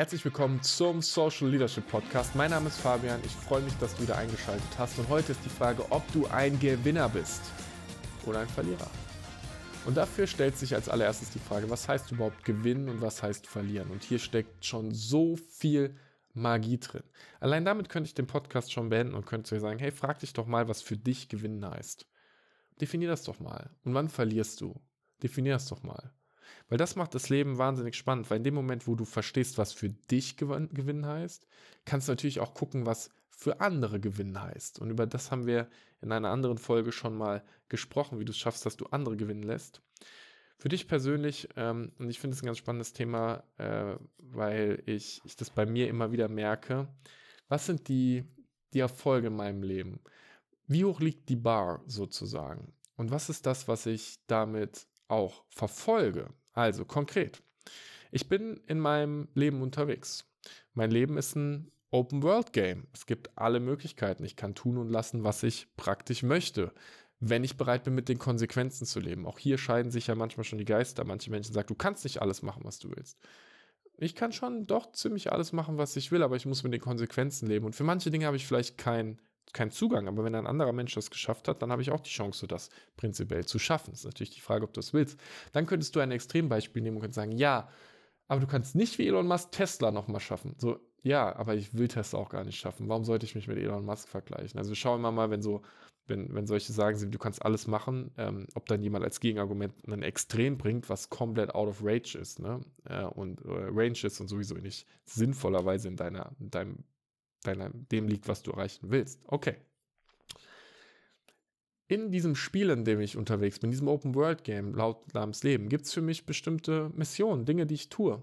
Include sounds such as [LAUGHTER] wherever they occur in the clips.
Herzlich willkommen zum Social Leadership Podcast. Mein Name ist Fabian. Ich freue mich, dass du wieder eingeschaltet hast. Und heute ist die Frage, ob du ein Gewinner bist oder ein Verlierer. Und dafür stellt sich als allererstes die Frage, was heißt überhaupt gewinnen und was heißt verlieren? Und hier steckt schon so viel Magie drin. Allein damit könnte ich den Podcast schon beenden und könnte dir sagen, hey, frag dich doch mal, was für dich gewinnen heißt. Definier das doch mal. Und wann verlierst du? Definier das doch mal. Weil das macht das Leben wahnsinnig spannend, weil in dem Moment, wo du verstehst, was für dich gewinnen heißt, kannst du natürlich auch gucken, was für andere gewinnen heißt. Und über das haben wir in einer anderen Folge schon mal gesprochen, wie du es schaffst, dass du andere gewinnen lässt. Für dich persönlich, ähm, und ich finde es ein ganz spannendes Thema, äh, weil ich, ich das bei mir immer wieder merke, was sind die, die Erfolge in meinem Leben? Wie hoch liegt die Bar sozusagen? Und was ist das, was ich damit auch verfolge? Also konkret. Ich bin in meinem Leben unterwegs. Mein Leben ist ein Open-World-Game. Es gibt alle Möglichkeiten. Ich kann tun und lassen, was ich praktisch möchte, wenn ich bereit bin, mit den Konsequenzen zu leben. Auch hier scheiden sich ja manchmal schon die Geister. Manche Menschen sagen, du kannst nicht alles machen, was du willst. Ich kann schon doch ziemlich alles machen, was ich will, aber ich muss mit den Konsequenzen leben. Und für manche Dinge habe ich vielleicht keinen kein Zugang. Aber wenn ein anderer Mensch das geschafft hat, dann habe ich auch die Chance, das prinzipiell zu schaffen. Das ist natürlich die Frage, ob du das willst. Dann könntest du ein Extrembeispiel nehmen und sagen, ja, aber du kannst nicht wie Elon Musk Tesla nochmal schaffen. So, ja, aber ich will Tesla auch gar nicht schaffen. Warum sollte ich mich mit Elon Musk vergleichen? Also schauen wir mal, wenn so, wenn, wenn solche sagen, du kannst alles machen, ähm, ob dann jemand als Gegenargument ein Extrem bringt, was komplett out of range ist, ne? Äh, und äh, Range ist und sowieso nicht sinnvollerweise in deiner, in deinem deiner, dem liegt, was du erreichen willst. Okay. In diesem Spiel, in dem ich unterwegs bin, in diesem Open-World-Game, laut namens Leben, gibt es für mich bestimmte Missionen, Dinge, die ich tue.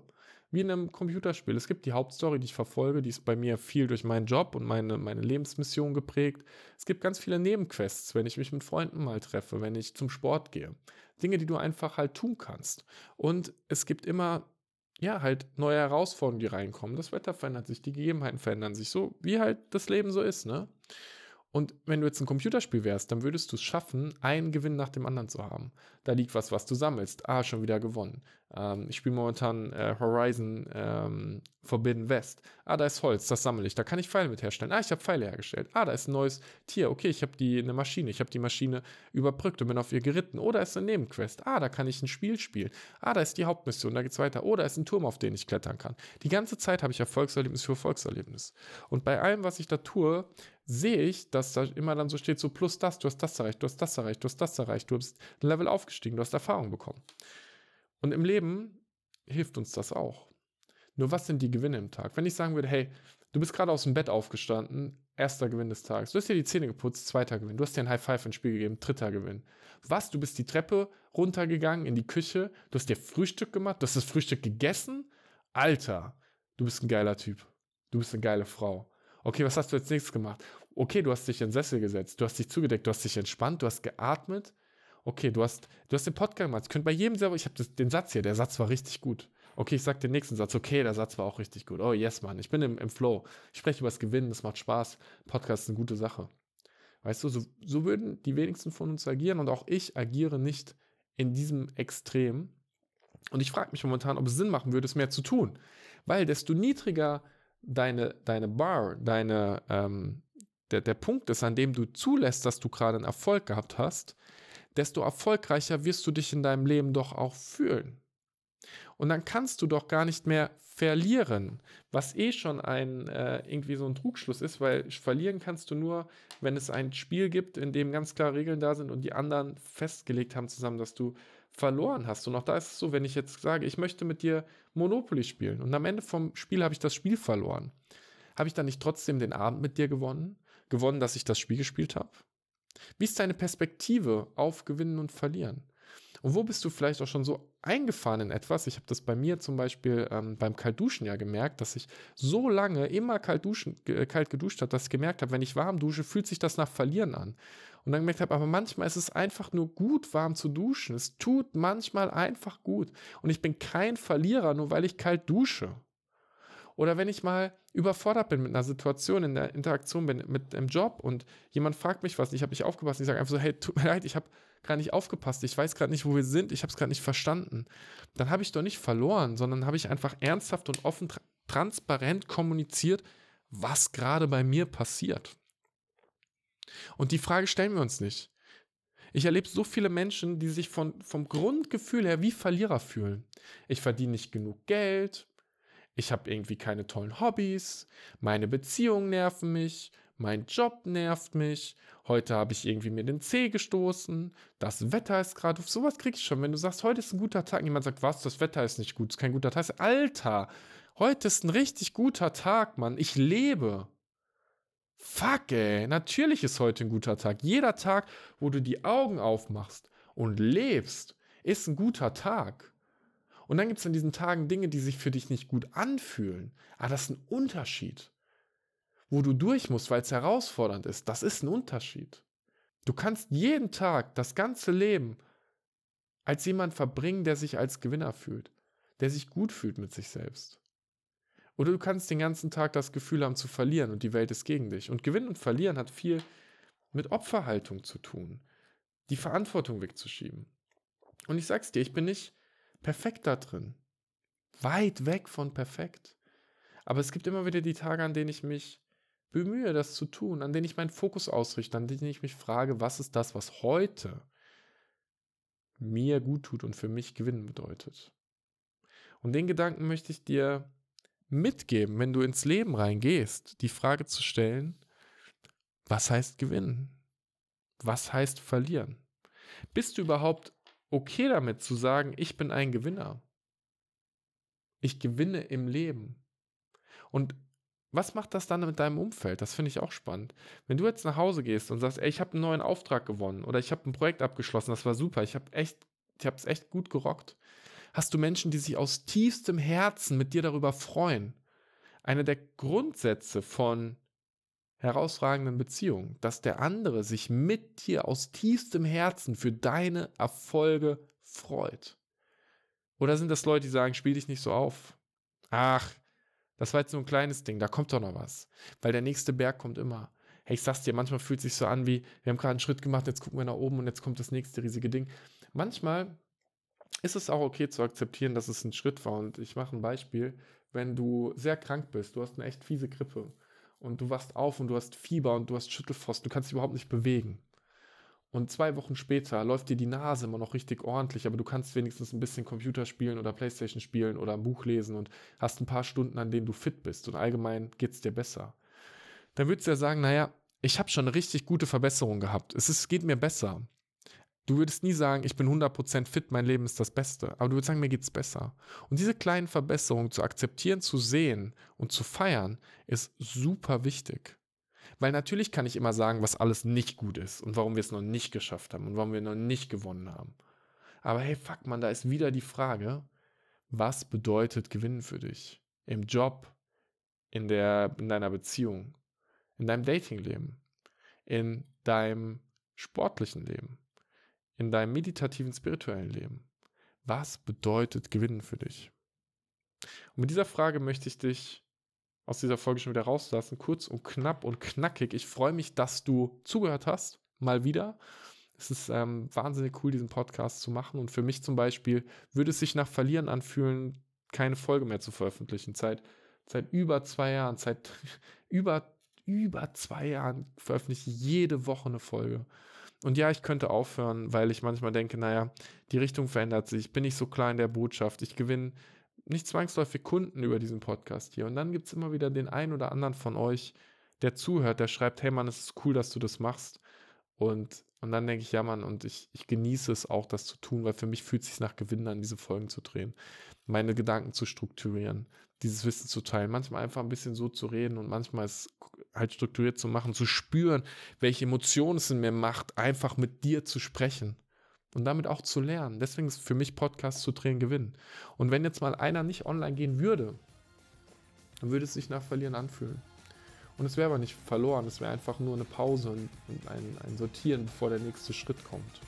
Wie in einem Computerspiel. Es gibt die Hauptstory, die ich verfolge, die ist bei mir viel durch meinen Job und meine, meine Lebensmission geprägt. Es gibt ganz viele Nebenquests, wenn ich mich mit Freunden mal treffe, wenn ich zum Sport gehe. Dinge, die du einfach halt tun kannst. Und es gibt immer ja, halt neue Herausforderungen, die reinkommen. Das Wetter verändert sich, die Gegebenheiten verändern sich, so wie halt das Leben so ist, ne? Und wenn du jetzt ein Computerspiel wärst, dann würdest du es schaffen, einen Gewinn nach dem anderen zu haben. Da liegt was, was du sammelst. Ah, schon wieder gewonnen. Ähm, ich spiele momentan äh, Horizon ähm, Forbidden West. Ah, da ist Holz, das sammle ich. Da kann ich Pfeile mit herstellen. Ah, ich habe Pfeile hergestellt. Ah, da ist ein neues Tier. Okay, ich habe die eine Maschine. Ich habe die Maschine überbrückt und bin auf ihr geritten. Oh, da ist eine Nebenquest. Ah, da kann ich ein Spiel spielen. Ah, da ist die Hauptmission. Da geht's weiter. Oh, da ist ein Turm, auf den ich klettern kann. Die ganze Zeit habe ich Erfolgserlebnis für Erfolgserlebnis. Und bei allem, was ich da tue, sehe ich, dass da immer dann so steht, so plus das, du hast das erreicht, du hast das erreicht, du hast das erreicht, du bist ein Level aufgestiegen, du hast Erfahrung bekommen. Und im Leben hilft uns das auch. Nur was sind die Gewinne im Tag? Wenn ich sagen würde, hey, du bist gerade aus dem Bett aufgestanden, erster Gewinn des Tages. Du hast dir die Zähne geputzt, zweiter Gewinn. Du hast dir ein High Five ins Spiel gegeben, dritter Gewinn. Was? Du bist die Treppe runtergegangen in die Küche, du hast dir Frühstück gemacht, du hast das Frühstück gegessen. Alter, du bist ein geiler Typ. Du bist eine geile Frau. Okay, was hast du als nächstes gemacht? Okay, du hast dich in den Sessel gesetzt, du hast dich zugedeckt, du hast dich entspannt, du hast geatmet, Okay, du hast, du hast den Podcast gemacht. Ich könnte bei jedem selber, ich habe den Satz hier, der Satz war richtig gut. Okay, ich sage den nächsten Satz. Okay, der Satz war auch richtig gut. Oh, yes, Mann. Ich bin im, im Flow. Ich spreche über das Gewinnen, das macht Spaß. Podcast ist eine gute Sache. Weißt du, so, so würden die wenigsten von uns agieren und auch ich agiere nicht in diesem Extrem. Und ich frage mich momentan, ob es Sinn machen würde, es mehr zu tun. Weil desto niedriger deine, deine Bar, deine, ähm, der, der Punkt ist, an dem du zulässt, dass du gerade einen Erfolg gehabt hast, desto erfolgreicher wirst du dich in deinem Leben doch auch fühlen. Und dann kannst du doch gar nicht mehr verlieren, was eh schon ein äh, irgendwie so ein Trugschluss ist, weil verlieren kannst du nur, wenn es ein Spiel gibt, in dem ganz klare Regeln da sind und die anderen festgelegt haben zusammen, dass du verloren hast. Und auch da ist es so, wenn ich jetzt sage, ich möchte mit dir Monopoly spielen und am Ende vom Spiel habe ich das Spiel verloren, habe ich dann nicht trotzdem den Abend mit dir gewonnen? Gewonnen, dass ich das Spiel gespielt habe? Wie ist deine Perspektive auf Gewinnen und Verlieren? Und wo bist du vielleicht auch schon so eingefahren in etwas? Ich habe das bei mir zum Beispiel ähm, beim Kaltduschen ja gemerkt, dass ich so lange immer kalt, duschen, äh, kalt geduscht habe, dass ich gemerkt habe, wenn ich warm dusche, fühlt sich das nach Verlieren an. Und dann gemerkt habe, aber manchmal ist es einfach nur gut, warm zu duschen. Es tut manchmal einfach gut. Und ich bin kein Verlierer, nur weil ich kalt dusche. Oder wenn ich mal überfordert bin mit einer Situation, in der Interaktion bin mit einem Job und jemand fragt mich was, ich habe nicht aufgepasst, ich sage einfach so, hey, tut mir leid, ich habe gerade nicht aufgepasst, ich weiß gerade nicht, wo wir sind, ich habe es gerade nicht verstanden. Dann habe ich doch nicht verloren, sondern habe ich einfach ernsthaft und offen transparent kommuniziert, was gerade bei mir passiert. Und die Frage stellen wir uns nicht. Ich erlebe so viele Menschen, die sich von, vom Grundgefühl her wie Verlierer fühlen. Ich verdiene nicht genug Geld, ich habe irgendwie keine tollen Hobbys, meine Beziehungen nerven mich, mein Job nervt mich, heute habe ich irgendwie mir den Zeh gestoßen, das Wetter ist gerade, sowas kriege ich schon. Wenn du sagst, heute ist ein guter Tag, jemand sagt, was, das Wetter ist nicht gut, ist kein guter Tag. Alter, heute ist ein richtig guter Tag, Mann, ich lebe. Fuck, ey, natürlich ist heute ein guter Tag. Jeder Tag, wo du die Augen aufmachst und lebst, ist ein guter Tag. Und dann gibt es an diesen Tagen Dinge, die sich für dich nicht gut anfühlen. Aber das ist ein Unterschied. Wo du durch musst, weil es herausfordernd ist, das ist ein Unterschied. Du kannst jeden Tag das ganze Leben als jemand verbringen, der sich als Gewinner fühlt, der sich gut fühlt mit sich selbst. Oder du kannst den ganzen Tag das Gefühl haben zu verlieren und die Welt ist gegen dich. Und Gewinnen und Verlieren hat viel mit Opferhaltung zu tun, die Verantwortung wegzuschieben. Und ich sag's dir, ich bin nicht perfekt da drin. Weit weg von perfekt. Aber es gibt immer wieder die Tage, an denen ich mich bemühe, das zu tun, an denen ich meinen Fokus ausrichte, an denen ich mich frage, was ist das, was heute mir gut tut und für mich Gewinnen bedeutet. Und den Gedanken möchte ich dir mitgeben, wenn du ins Leben reingehst, die Frage zu stellen, was heißt gewinnen? Was heißt verlieren? Bist du überhaupt okay damit zu sagen, ich bin ein Gewinner? Ich gewinne im Leben. Und was macht das dann mit deinem Umfeld? Das finde ich auch spannend. Wenn du jetzt nach Hause gehst und sagst, ey, ich habe einen neuen Auftrag gewonnen oder ich habe ein Projekt abgeschlossen, das war super, ich habe echt, ich habe es echt gut gerockt hast du Menschen, die sich aus tiefstem Herzen mit dir darüber freuen. Einer der Grundsätze von herausragenden Beziehungen, dass der andere sich mit dir aus tiefstem Herzen für deine Erfolge freut. Oder sind das Leute, die sagen, spiel dich nicht so auf? Ach, das war jetzt so ein kleines Ding, da kommt doch noch was. Weil der nächste Berg kommt immer. Hey, ich sag's dir, manchmal fühlt sich so an wie, wir haben gerade einen Schritt gemacht, jetzt gucken wir nach oben und jetzt kommt das nächste riesige Ding. Manchmal ist es auch okay zu akzeptieren, dass es ein Schritt war. Und ich mache ein Beispiel. Wenn du sehr krank bist, du hast eine echt fiese Grippe und du wachst auf und du hast Fieber und du hast Schüttelfrost, du kannst dich überhaupt nicht bewegen. Und zwei Wochen später läuft dir die Nase immer noch richtig ordentlich, aber du kannst wenigstens ein bisschen Computer spielen oder Playstation spielen oder ein Buch lesen und hast ein paar Stunden, an denen du fit bist und allgemein geht es dir besser. Dann würdest du ja sagen, naja, ich habe schon eine richtig gute Verbesserung gehabt. Es ist, geht mir besser. Du würdest nie sagen, ich bin 100% fit, mein Leben ist das Beste. Aber du würdest sagen, mir geht es besser. Und diese kleinen Verbesserungen zu akzeptieren, zu sehen und zu feiern, ist super wichtig. Weil natürlich kann ich immer sagen, was alles nicht gut ist und warum wir es noch nicht geschafft haben und warum wir noch nicht gewonnen haben. Aber hey, fuck man, da ist wieder die Frage, was bedeutet Gewinnen für dich? Im Job, in, der, in deiner Beziehung, in deinem Datingleben, in deinem sportlichen Leben in deinem meditativen, spirituellen Leben? Was bedeutet Gewinnen für dich? Und mit dieser Frage möchte ich dich aus dieser Folge schon wieder rauslassen. Kurz und knapp und knackig. Ich freue mich, dass du zugehört hast. Mal wieder. Es ist ähm, wahnsinnig cool, diesen Podcast zu machen. Und für mich zum Beispiel würde es sich nach Verlieren anfühlen, keine Folge mehr zu veröffentlichen. Seit, seit über zwei Jahren, seit [LAUGHS] über, über zwei Jahren veröffentliche ich jede Woche eine Folge. Und ja, ich könnte aufhören, weil ich manchmal denke, naja, die Richtung verändert sich, ich bin nicht so klar in der Botschaft, ich gewinne nicht zwangsläufig Kunden über diesen Podcast hier. Und dann gibt es immer wieder den einen oder anderen von euch, der zuhört, der schreibt, hey Mann, es ist cool, dass du das machst. Und, und dann denke ich, ja Mann, und ich, ich genieße es auch, das zu tun, weil für mich fühlt es sich nach Gewinnen an, diese Folgen zu drehen, meine Gedanken zu strukturieren, dieses Wissen zu teilen, manchmal einfach ein bisschen so zu reden und manchmal es halt strukturiert zu machen, zu spüren, welche Emotionen es in mir macht, einfach mit dir zu sprechen und damit auch zu lernen. Deswegen ist für mich Podcast zu drehen Gewinn. Und wenn jetzt mal einer nicht online gehen würde, dann würde es sich nach Verlieren anfühlen. Und es wäre aber nicht verloren, es wäre einfach nur eine Pause und, ein, ein Sortieren, bevor der nächste Schritt kommt.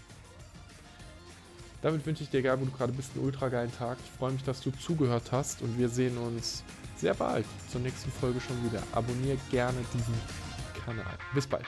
Damit wünsche ich dir, egal wo du gerade bist, einen ultra geilen Tag. Ich freue mich, dass du zugehört hast und wir sehen uns sehr bald zur nächsten Folge schon wieder. Abonniere gerne diesen Kanal. Bis bald.